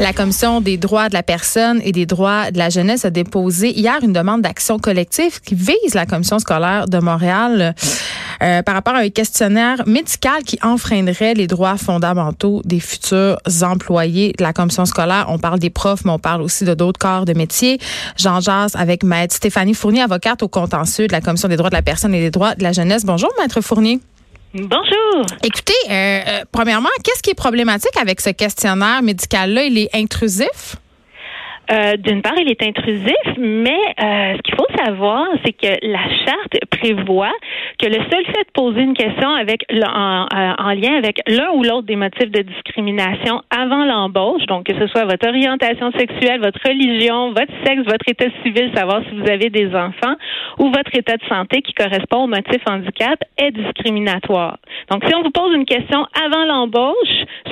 La Commission des droits de la personne et des droits de la jeunesse a déposé hier une demande d'action collective qui vise la Commission scolaire de Montréal euh, par rapport à un questionnaire médical qui enfreindrait les droits fondamentaux des futurs employés de la Commission scolaire. On parle des profs, mais on parle aussi de d'autres corps de métier. Jean Jazz avec Maître Stéphanie Fournier, avocate au contentieux de la Commission des droits de la personne et des droits de la jeunesse. Bonjour, Maître Fournier. Bonjour. Écoutez, euh, euh, premièrement, qu'est-ce qui est problématique avec ce questionnaire médical-là? Il est intrusif? Euh, d'une part, il est intrusif, mais euh, ce qu'il faut savoir, c'est que la charte prévoit que le seul fait de poser une question avec en, euh, en lien avec l'un ou l'autre des motifs de discrimination avant l'embauche, donc que ce soit votre orientation sexuelle, votre religion, votre sexe, votre état civil, savoir si vous avez des enfants, ou votre état de santé qui correspond au motif handicap, est discriminatoire. Donc, si on vous pose une question avant l'embauche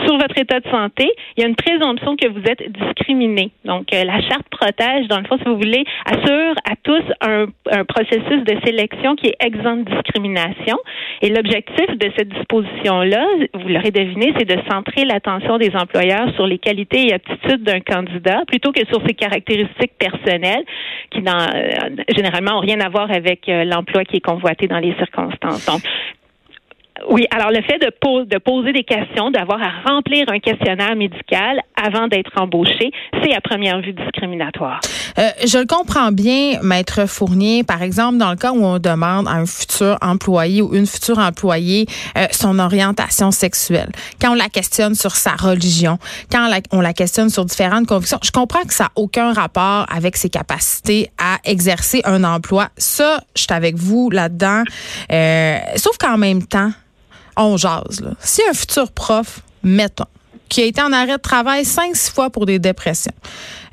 sur votre état de santé, il y a une présomption que vous êtes discriminé. Donc, la charte protège, dans le fond, si vous voulez, assure à tous un, processus de sélection qui est exempt de discrimination. Et l'objectif de cette disposition-là, vous l'aurez deviné, c'est de centrer l'attention des employeurs sur les qualités et aptitudes d'un candidat plutôt que sur ses caractéristiques personnelles qui, dans, euh, généralement, ont rien à voir avec euh, l'emploi qui est convoité dans les circonstances. Donc, oui, alors le fait de, de poser des questions, d'avoir à remplir un questionnaire médical avant d'être embauché, c'est à première vue discriminatoire. Euh, je le comprends bien, maître Fournier. Par exemple, dans le cas où on demande à un futur employé ou une future employée euh, son orientation sexuelle, quand on la questionne sur sa religion, quand on la, questionne sur différentes convictions, je comprends que ça n'a aucun rapport avec ses capacités à exercer un emploi. Ça, je suis avec vous là-dedans. Euh, sauf qu'en même temps, on jase. Si un futur prof, mettons, qui a été en arrêt de travail cinq, six fois pour des dépressions.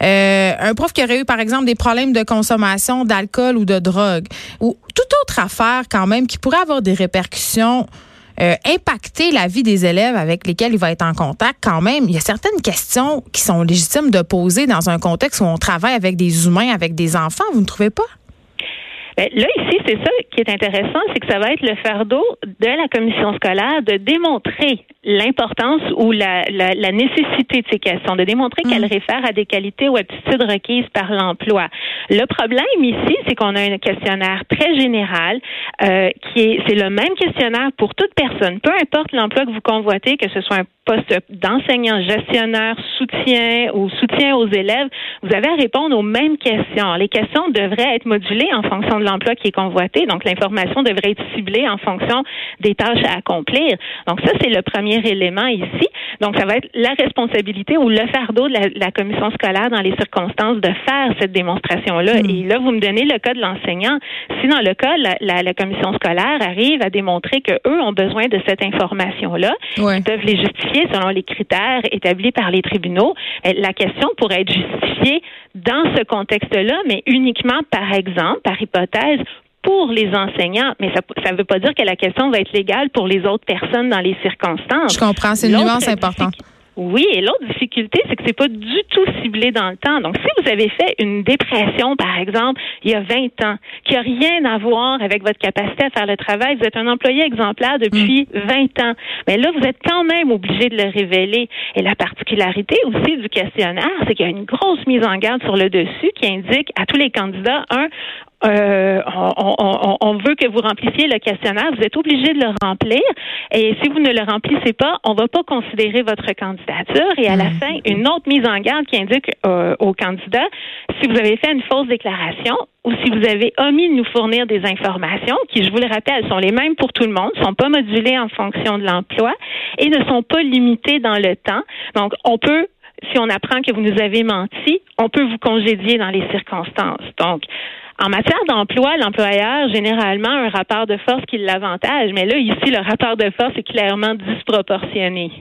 Euh, un prof qui aurait eu, par exemple, des problèmes de consommation d'alcool ou de drogue, ou toute autre affaire quand même qui pourrait avoir des répercussions, euh, impacter la vie des élèves avec lesquels il va être en contact quand même. Il y a certaines questions qui sont légitimes de poser dans un contexte où on travaille avec des humains, avec des enfants, vous ne trouvez pas? Ben, là, ici, c'est ça qui est intéressant, c'est que ça va être le fardeau de la commission scolaire de démontrer l'importance ou la, la, nécessité de ces questions, de démontrer qu'elles mm. réfèrent à des qualités ou aptitudes requises par l'emploi. Le problème ici, c'est qu'on a un questionnaire très général euh, qui est, c'est le même questionnaire pour toute personne, peu importe l'emploi que vous convoitez, que ce soit un poste d'enseignant, gestionnaire, soutien ou soutien aux élèves, vous avez à répondre aux mêmes questions. Les questions devraient être modulées en fonction de l'emploi qui est convoité, donc l'information devrait être ciblée en fonction des tâches à accomplir. Donc ça, c'est le premier élément ici. Donc ça va être la responsabilité ou le fardeau de la, commission scolaire dans les circonstances de faire cette démonstration-là. Hmm. Et là, vous me donnez le cas de l'enseignant. Si dans le cas, la, la, commission scolaire arrive à démontrer que eux ont besoin de cette information-là, ils peuvent les justifier selon les critères établis par les tribunaux. Euh, la question pourrait être justifiée dans ce contexte-là, mais uniquement, par exemple, par hypothèse, pour les enseignants, mais ça ne veut pas dire que la question va être légale pour les autres personnes dans les circonstances. Je comprends, c'est une nuance importante. Oui, et l'autre difficulté, c'est que c'est pas du tout ciblé dans le temps. Donc, si vous avez fait une dépression, par exemple, il y a 20 ans, qui a rien à voir avec votre capacité à faire le travail, vous êtes un employé exemplaire depuis 20 mm. ans, mais là, vous êtes quand même obligé de le révéler. Et la particularité aussi du questionnaire, c'est qu'il y a une grosse mise en garde sur le dessus qui indique à tous les candidats, un, euh, on, on, veut que vous remplissiez le questionnaire, vous êtes obligé de le remplir. Et si vous ne le remplissez pas, on ne va pas considérer votre candidature. Et à la hmm. fin, une autre mise en garde qui indique euh, aux candidats si vous avez fait une fausse déclaration ou si vous avez omis de nous fournir des informations, qui, je vous le rappelle, sont les mêmes pour tout le monde, sont pas modulées en fonction de l'emploi et ne sont pas limitées dans le temps. Donc, on peut si on apprend que vous nous avez menti, on peut vous congédier dans les circonstances. Donc, en matière d'emploi, l'employeur, généralement, a un rapport de force qui l'avantage, mais là, ici, le rapport de force est clairement disproportionné.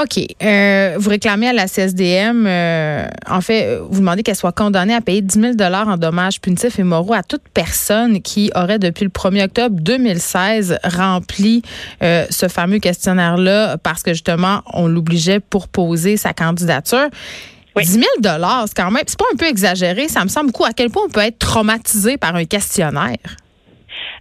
OK. Euh, vous réclamez à la CSDM, euh, en fait, vous demandez qu'elle soit condamnée à payer 10 000 en dommages punitifs et moraux à toute personne qui aurait, depuis le 1er octobre 2016, rempli euh, ce fameux questionnaire-là parce que, justement, on l'obligeait pour poser sa candidature. 10 000 c'est quand même, c'est pas un peu exagéré. Ça me semble beaucoup à quel point on peut être traumatisé par un questionnaire?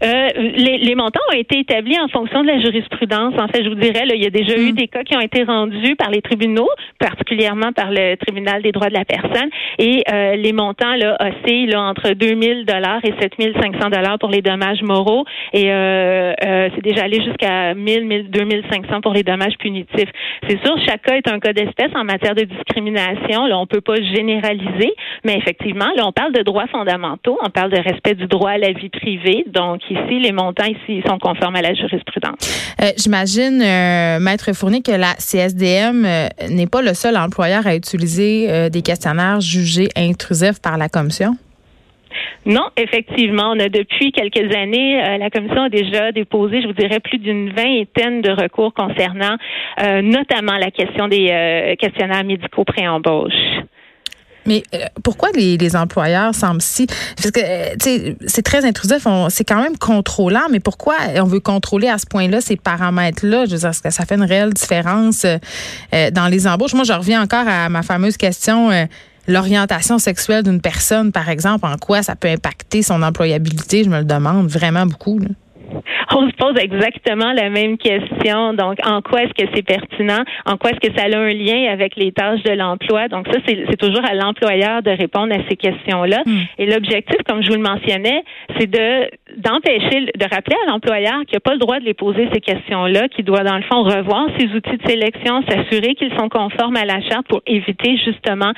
Euh, les, les, montants ont été établis en fonction de la jurisprudence. En fait, je vous dirais, là, il y a déjà eu mm. des cas qui ont été rendus par les tribunaux, particulièrement par le tribunal des droits de la personne, et euh, les montants là oscillent là, entre 2000 dollars et 7500 dollars pour les dommages moraux, et euh, euh, c'est déjà allé jusqu'à 1000, 2500 pour les dommages punitifs. C'est sûr, chaque cas est un cas d'espèce en matière de discrimination. Là, on peut pas généraliser, mais effectivement, là, on parle de droits fondamentaux, on parle de respect du droit à la vie privée. Donc ici, les montants ici sont conformes à la jurisprudence. Euh, J'imagine, euh, maître Fournier, que la CSDM euh, n'est pas le seul employeur à utiliser des questionnaires jugés intrusifs par la commission? Non, effectivement, on a depuis quelques années, euh, la commission a déjà déposé, je vous dirais, plus d'une vingtaine de recours concernant euh, notamment la question des euh, questionnaires médicaux pré-embauche. Mais pourquoi les, les, employeurs semblent si parce que c'est très intrusif, c'est quand même contrôlant, mais pourquoi on veut contrôler à ce point-là ces paramètres-là? Je veux dire, est-ce que ça fait une réelle différence dans les embauches? Moi, je reviens encore à ma fameuse question l'orientation sexuelle d'une personne, par exemple, en quoi ça peut impacter son employabilité, je me le demande vraiment beaucoup. On se pose exactement la même question. Donc, en quoi est-ce que c'est pertinent? En quoi est-ce que ça a un lien avec les tâches de l'emploi? Donc, ça, c'est toujours à l'employeur de répondre à ces questions-là. Hmm. Et l'objectif, comme je vous le mentionnais, c'est de d'empêcher, de rappeler à l'employeur qu'il n'a pas le droit de les poser ces questions-là, qu'il doit, dans le fond, revoir ses outils de sélection, s'assurer qu'ils sont conformes à la charte pour éviter justement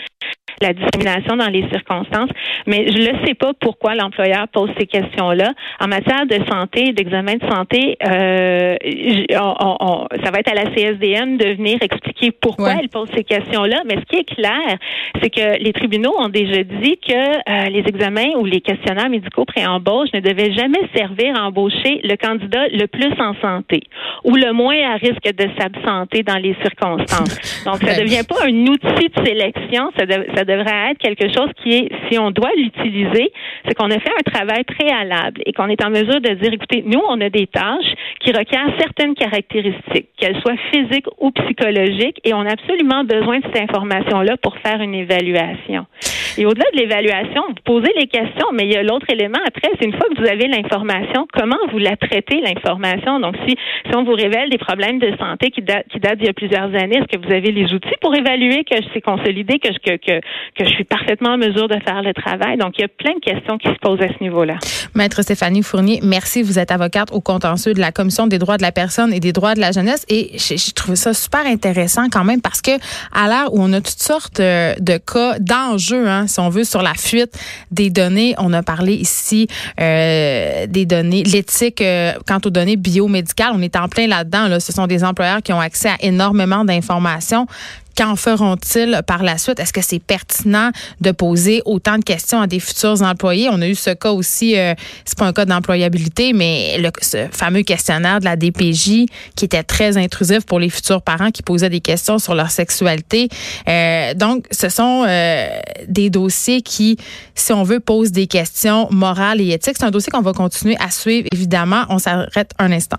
la discrimination dans les circonstances. Mais je ne sais pas pourquoi l'employeur pose ces questions-là. En matière de santé, d'examen de santé, euh, ça va être à la CSDN de venir expliquer pourquoi elle pose ces questions-là. Mais ce qui est clair, c'est que les tribunaux ont déjà dit que euh, les examens ou les questionnaires médicaux pré-embauche ne devaient jamais servir à embaucher le candidat le plus en santé ou le moins à risque de s'absenter dans les circonstances. Donc, ça ne devient pas un outil de sélection, ça, ça devrait être quelque chose qui est, si on doit l'utiliser, c'est qu'on a fait un travail préalable et qu'on est en mesure de dire, écoutez, nous, on a des tâches qui requièrent certaines caractéristiques, qu'elles soient physiques ou psychologiques, et on a absolument besoin de cette information-là pour faire une évaluation. Et au-delà de l'évaluation, vous posez les questions, mais il y a l'autre élément après, c'est une fois que vous avez l'information, comment vous la traitez, l'information? Donc, si, si on vous révèle des problèmes de santé qui, datent qui datent d'il y a plusieurs années, est-ce que vous avez les outils pour évaluer que c'est consolidé, que, que, que, que je suis parfaitement en mesure de faire le travail? Donc, il y a plein de questions qui se posent à ce niveau-là. Maître Stéphanie Fournier, merci. Vous êtes avocate au contentieux de la Commission des droits de la personne et des droits de la jeunesse. Et j'ai trouvé ça super intéressant quand même parce que à l'heure où on a toutes sortes euh, de cas d'enjeux, hein, si on veut, sur la fuite des données. On a parlé ici euh, des données, l'éthique euh, quant aux données biomédicales. On est en plein là-dedans. Là. Ce sont des employeurs qui ont accès à énormément d'informations. Qu'en feront-ils par la suite? Est-ce que c'est pertinent de poser autant de questions à des futurs employés? On a eu ce cas aussi, euh, c'est pas un cas d'employabilité, mais le, ce fameux questionnaire de la DPJ qui était très intrusif pour les futurs parents qui posaient des questions sur leur sexualité. Euh, donc, ce sont euh, des dossiers qui, si on veut, posent des questions morales et éthiques. C'est un dossier qu'on va continuer à suivre, évidemment. On s'arrête un instant.